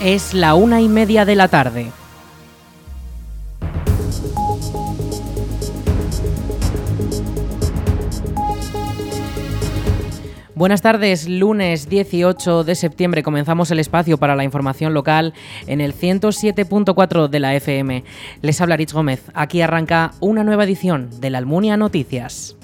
Es la una y media de la tarde. Buenas tardes, lunes 18 de septiembre comenzamos el espacio para la información local en el 107.4 de la FM. Les habla Rich Gómez, aquí arranca una nueva edición de la Almunia Noticias.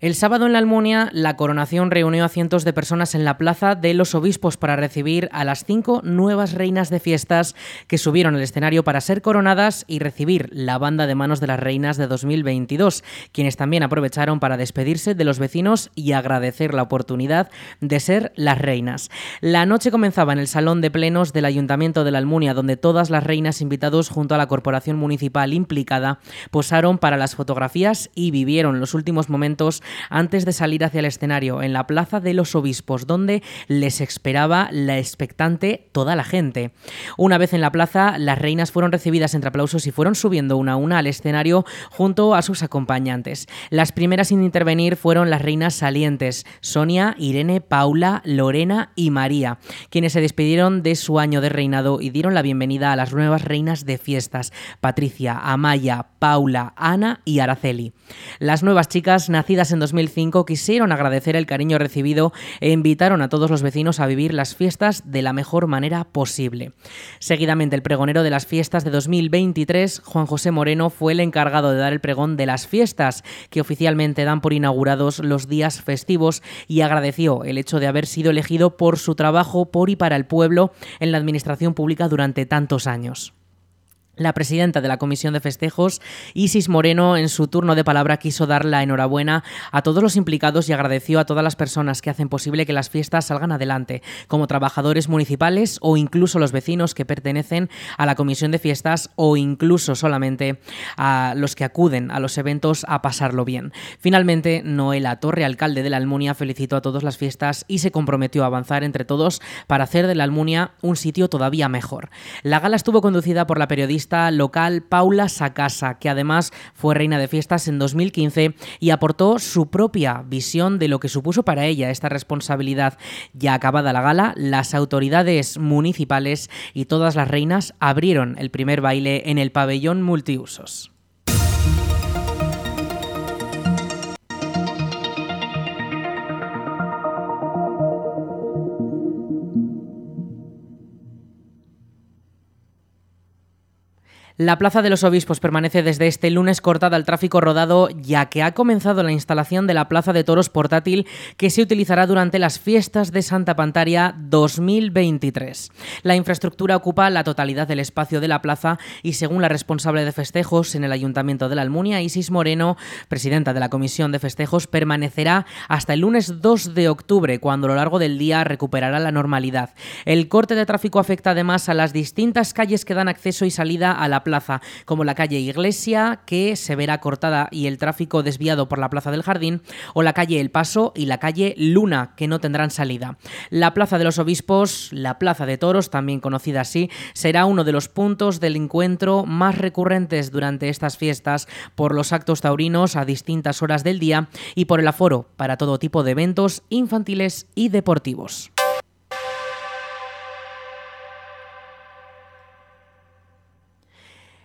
El sábado en la Almunia, la coronación reunió a cientos de personas en la Plaza de los Obispos para recibir a las cinco nuevas reinas de fiestas que subieron al escenario para ser coronadas y recibir la banda de manos de las reinas de 2022, quienes también aprovecharon para despedirse de los vecinos y agradecer la oportunidad de ser las reinas. La noche comenzaba en el Salón de Plenos del Ayuntamiento de la Almunia, donde todas las reinas invitados junto a la corporación municipal implicada posaron para las fotografías y vivieron los últimos momentos antes de salir hacia el escenario en la Plaza de los Obispos, donde les esperaba la expectante toda la gente. Una vez en la plaza, las reinas fueron recibidas entre aplausos y fueron subiendo una a una al escenario junto a sus acompañantes. Las primeras en intervenir fueron las reinas salientes, Sonia, Irene, Paula, Lorena y María, quienes se despidieron de su año de reinado y dieron la bienvenida a las nuevas reinas de fiestas, Patricia, Amaya, Paula, Ana y Araceli. Las nuevas chicas, nacidas en 2005 quisieron agradecer el cariño recibido e invitaron a todos los vecinos a vivir las fiestas de la mejor manera posible. Seguidamente, el pregonero de las fiestas de 2023, Juan José Moreno, fue el encargado de dar el pregón de las fiestas, que oficialmente dan por inaugurados los días festivos, y agradeció el hecho de haber sido elegido por su trabajo por y para el pueblo en la administración pública durante tantos años. La presidenta de la Comisión de Festejos, Isis Moreno, en su turno de palabra quiso dar la enhorabuena a todos los implicados y agradeció a todas las personas que hacen posible que las fiestas salgan adelante, como trabajadores municipales o incluso los vecinos que pertenecen a la Comisión de Fiestas o incluso solamente a los que acuden a los eventos a pasarlo bien. Finalmente, Noela Torre, alcalde de la Almunia, felicitó a todas las fiestas y se comprometió a avanzar entre todos para hacer de la Almunia un sitio todavía mejor. La gala estuvo conducida por la periodista local Paula Sacasa, que además fue reina de fiestas en 2015 y aportó su propia visión de lo que supuso para ella esta responsabilidad. Ya acabada la gala, las autoridades municipales y todas las reinas abrieron el primer baile en el pabellón multiusos. La Plaza de los Obispos permanece desde este lunes cortada al tráfico rodado ya que ha comenzado la instalación de la Plaza de Toros portátil que se utilizará durante las fiestas de Santa Pantaria 2023. La infraestructura ocupa la totalidad del espacio de la plaza y según la responsable de festejos en el Ayuntamiento de la Almunia, Isis Moreno, presidenta de la Comisión de Festejos, permanecerá hasta el lunes 2 de octubre, cuando a lo largo del día recuperará la normalidad. El corte de tráfico afecta además a las distintas calles que dan acceso y salida a la plaza plaza, como la calle Iglesia, que se verá cortada y el tráfico desviado por la Plaza del Jardín, o la calle El Paso y la calle Luna, que no tendrán salida. La Plaza de los Obispos, la Plaza de Toros, también conocida así, será uno de los puntos del encuentro más recurrentes durante estas fiestas por los actos taurinos a distintas horas del día y por el aforo para todo tipo de eventos infantiles y deportivos.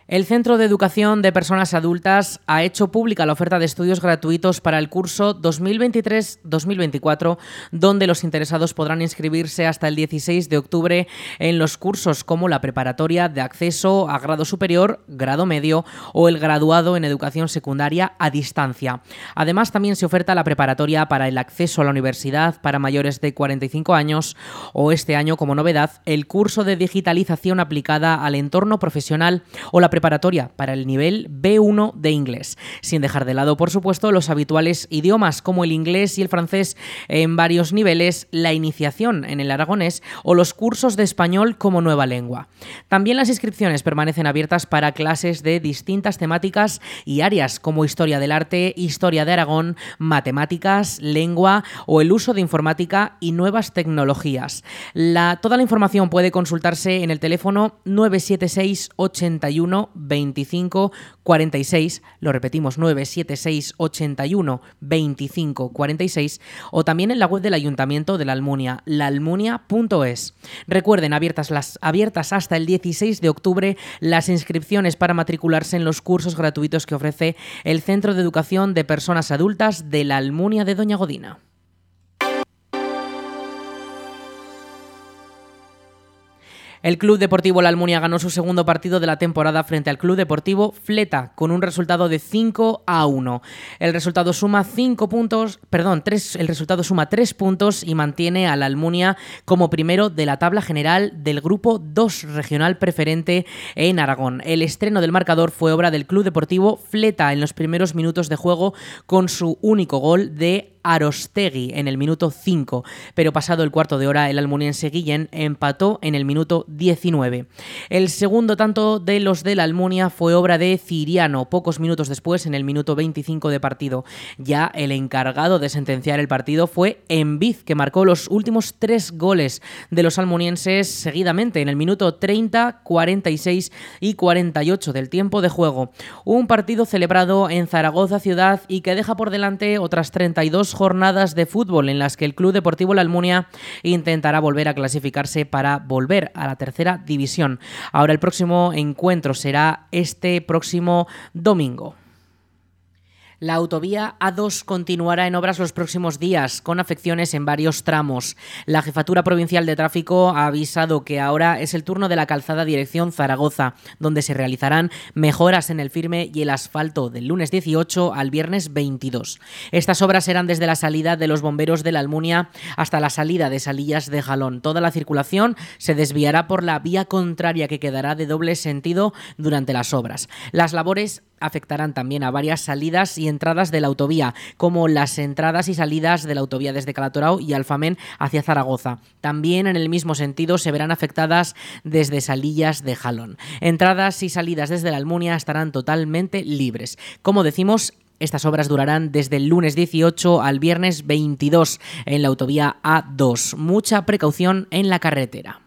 El Centro de Educación de Personas Adultas ha hecho pública la oferta de estudios gratuitos para el curso 2023-2024, donde los interesados podrán inscribirse hasta el 16 de octubre en los cursos como la preparatoria de acceso a grado superior, grado medio o el graduado en educación secundaria a distancia. Además, también se oferta la preparatoria para el acceso a la universidad para mayores de 45 años o este año, como novedad, el curso de digitalización aplicada al entorno profesional o la preparatoria para el nivel B1 de inglés, sin dejar de lado, por supuesto, los habituales idiomas como el inglés y el francés en varios niveles, la iniciación en el aragonés o los cursos de español como nueva lengua. También las inscripciones permanecen abiertas para clases de distintas temáticas y áreas como historia del arte, historia de Aragón, matemáticas, lengua o el uso de informática y nuevas tecnologías. Toda la información puede consultarse en el teléfono 976 81 25 46, lo repetimos 976 81 25 46 o también en la web del Ayuntamiento de la Almunia, laalmunia.es. Recuerden, abiertas, las, abiertas hasta el 16 de octubre las inscripciones para matricularse en los cursos gratuitos que ofrece el Centro de Educación de Personas Adultas de la Almunia de Doña Godina. El Club Deportivo La Almunia ganó su segundo partido de la temporada frente al Club Deportivo Fleta con un resultado de 5 a 1. El resultado suma 5 puntos, perdón, 3, el resultado suma 3 puntos y mantiene a la Almunia como primero de la tabla general del grupo 2 regional preferente en Aragón. El estreno del marcador fue obra del Club Deportivo Fleta en los primeros minutos de juego con su único gol de Arostegui en el minuto 5, pero pasado el cuarto de hora el almuniense Guillén empató en el minuto 19. El segundo tanto de los de la Almunia fue obra de Ciriano, pocos minutos después en el minuto 25 de partido. Ya el encargado de sentenciar el partido fue Enviz, que marcó los últimos tres goles de los almunienses seguidamente en el minuto 30, 46 y 48 del tiempo de juego. Un partido celebrado en Zaragoza ciudad y que deja por delante otras 32 jornadas de fútbol en las que el Club Deportivo La Almunia intentará volver a clasificarse para volver a la tercera división. Ahora el próximo encuentro será este próximo domingo. La autovía A2 continuará en obras los próximos días, con afecciones en varios tramos. La Jefatura Provincial de Tráfico ha avisado que ahora es el turno de la calzada dirección Zaragoza, donde se realizarán mejoras en el firme y el asfalto del lunes 18 al viernes 22. Estas obras serán desde la salida de los bomberos de la Almunia hasta la salida de Salillas de Jalón. Toda la circulación se desviará por la vía contraria que quedará de doble sentido durante las obras. Las labores afectarán también a varias salidas y entradas de la autovía, como las entradas y salidas de la autovía desde Calatorao y Alfamén hacia Zaragoza. También en el mismo sentido se verán afectadas desde Salillas de Jalón. Entradas y salidas desde la Almunia estarán totalmente libres. Como decimos, estas obras durarán desde el lunes 18 al viernes 22 en la autovía A2. Mucha precaución en la carretera.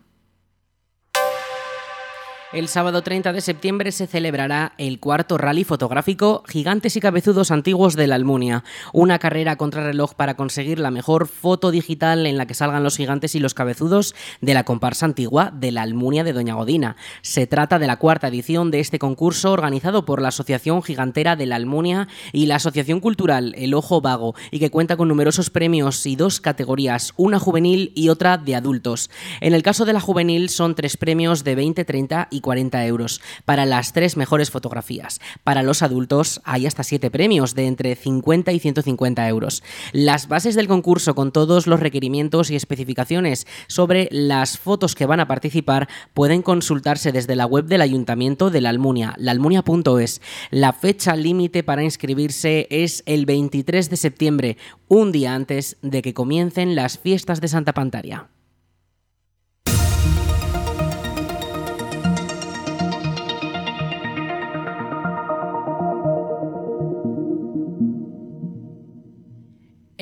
El sábado 30 de septiembre se celebrará el cuarto rally fotográfico Gigantes y Cabezudos Antiguos de la Almunia, una carrera contrarreloj para conseguir la mejor foto digital en la que salgan los gigantes y los cabezudos de la comparsa antigua de la Almunia de Doña Godina. Se trata de la cuarta edición de este concurso organizado por la Asociación Gigantera de la Almunia y la Asociación Cultural El Ojo Vago y que cuenta con numerosos premios y dos categorías, una juvenil y otra de adultos. En el caso de la juvenil son tres premios de 20, 30 y 40 euros para las tres mejores fotografías. Para los adultos hay hasta siete premios de entre 50 y 150 euros. Las bases del concurso con todos los requerimientos y especificaciones sobre las fotos que van a participar pueden consultarse desde la web del Ayuntamiento de la Almunia, laalmunia.es. La fecha límite para inscribirse es el 23 de septiembre, un día antes de que comiencen las fiestas de Santa Pantaria.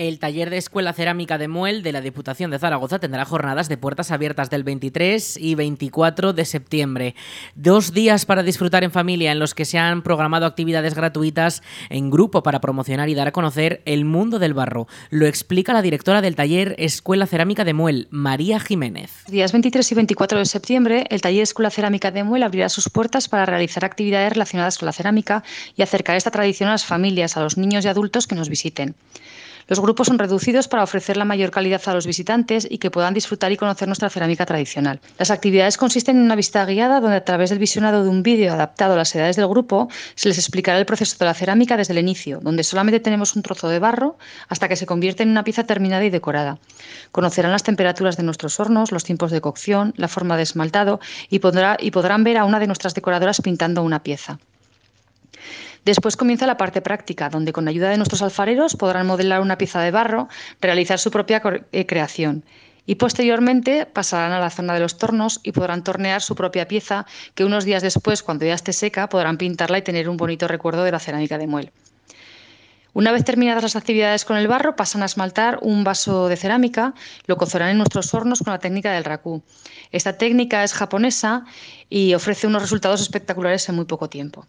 El taller de Escuela Cerámica de Muel de la Diputación de Zaragoza tendrá jornadas de puertas abiertas del 23 y 24 de septiembre. Dos días para disfrutar en familia en los que se han programado actividades gratuitas en grupo para promocionar y dar a conocer el mundo del barro. Lo explica la directora del taller Escuela Cerámica de Muel, María Jiménez. Días 23 y 24 de septiembre, el taller Escuela Cerámica de Muel abrirá sus puertas para realizar actividades relacionadas con la cerámica y acercar esta tradición a las familias, a los niños y adultos que nos visiten. Los grupos son reducidos para ofrecer la mayor calidad a los visitantes y que puedan disfrutar y conocer nuestra cerámica tradicional. Las actividades consisten en una visita guiada donde a través del visionado de un vídeo adaptado a las edades del grupo se les explicará el proceso de la cerámica desde el inicio, donde solamente tenemos un trozo de barro hasta que se convierte en una pieza terminada y decorada. Conocerán las temperaturas de nuestros hornos, los tiempos de cocción, la forma de esmaltado y, y podrán ver a una de nuestras decoradoras pintando una pieza. Después comienza la parte práctica, donde con ayuda de nuestros alfareros podrán modelar una pieza de barro, realizar su propia eh, creación y posteriormente pasarán a la zona de los tornos y podrán tornear su propia pieza que unos días después, cuando ya esté seca, podrán pintarla y tener un bonito recuerdo de la cerámica de muel. Una vez terminadas las actividades con el barro, pasan a esmaltar un vaso de cerámica, lo cocerán en nuestros hornos con la técnica del raku. Esta técnica es japonesa y ofrece unos resultados espectaculares en muy poco tiempo.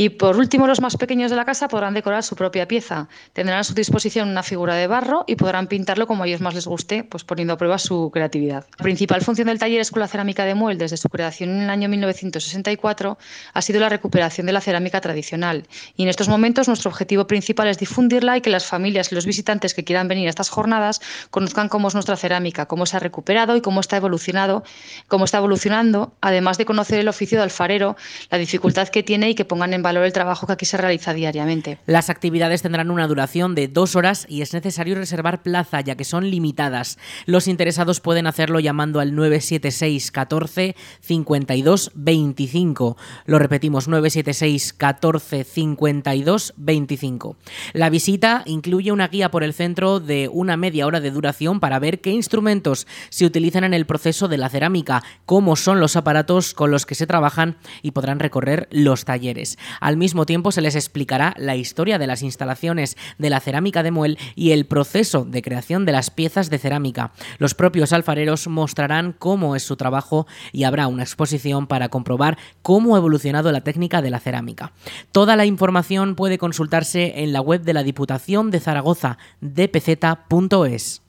Y por último, los más pequeños de la casa podrán decorar su propia pieza. Tendrán a su disposición una figura de barro y podrán pintarlo como a ellos más les guste, pues poniendo a prueba su creatividad. La principal función del taller Escuela Cerámica de Muel desde su creación en el año 1964 ha sido la recuperación de la cerámica tradicional. Y en estos momentos nuestro objetivo principal es difundirla y que las familias y los visitantes que quieran venir a estas jornadas conozcan cómo es nuestra cerámica, cómo se ha recuperado y cómo está evolucionado, cómo está evolucionando, además de conocer el oficio de alfarero, la dificultad que tiene y que pongan en valor el trabajo que aquí se realiza diariamente. Las actividades tendrán una duración de dos horas y es necesario reservar plaza ya que son limitadas. Los interesados pueden hacerlo llamando al 976 14 52 25. Lo repetimos, 976 14 52 25. La visita incluye una guía por el centro de una media hora de duración para ver qué instrumentos se utilizan en el proceso de la cerámica, cómo son los aparatos con los que se trabajan y podrán recorrer los talleres. Al mismo tiempo se les explicará la historia de las instalaciones de la cerámica de Muel y el proceso de creación de las piezas de cerámica. Los propios alfareros mostrarán cómo es su trabajo y habrá una exposición para comprobar cómo ha evolucionado la técnica de la cerámica. Toda la información puede consultarse en la web de la Diputación de Zaragoza, dpz.es.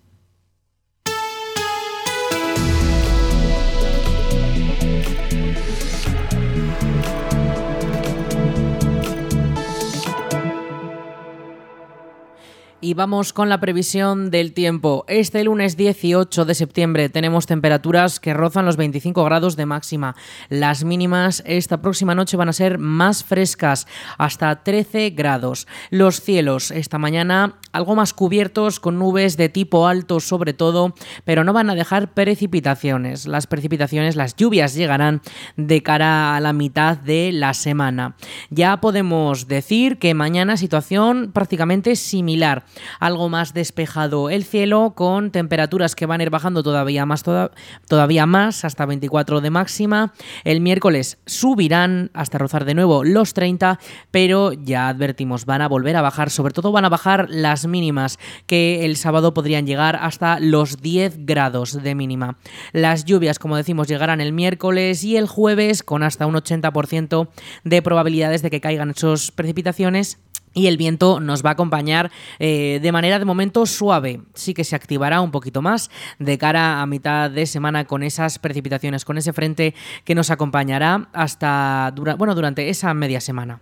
Y vamos con la previsión del tiempo. Este lunes 18 de septiembre tenemos temperaturas que rozan los 25 grados de máxima. Las mínimas esta próxima noche van a ser más frescas, hasta 13 grados. Los cielos esta mañana algo más cubiertos con nubes de tipo alto sobre todo, pero no van a dejar precipitaciones. Las precipitaciones, las lluvias llegarán de cara a la mitad de la semana. Ya podemos decir que mañana situación prácticamente similar algo más despejado el cielo con temperaturas que van a ir bajando todavía más, todavía más hasta 24 de máxima. El miércoles subirán hasta rozar de nuevo los 30, pero ya advertimos, van a volver a bajar, sobre todo van a bajar las mínimas que el sábado podrían llegar hasta los 10 grados de mínima. Las lluvias, como decimos, llegarán el miércoles y el jueves con hasta un 80% de probabilidades de que caigan esas precipitaciones y el viento nos va a acompañar eh, de manera de momento suave. Sí que se activará un poquito más de cara a mitad de semana con esas precipitaciones, con ese frente que nos acompañará hasta bueno, durante esa media semana.